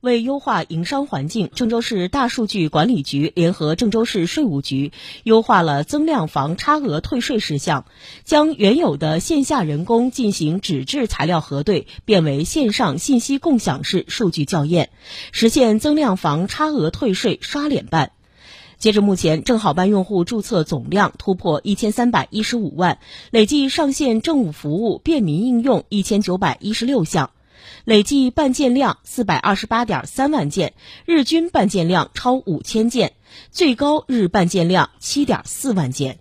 为优化营商环境，郑州市大数据管理局联合郑州市税务局优化了增量房差额退税事项，将原有的线下人工进行纸质材料核对变为线上信息共享式数据校验，实现增量房差额退税刷脸办。截至目前，正好办用户注册总量突破一千三百一十五万，累计上线政务服务便民应用一千九百一十六项。累计办件量四百二十八点三万件，日均办件量超五千件，最高日办件量七点四万件。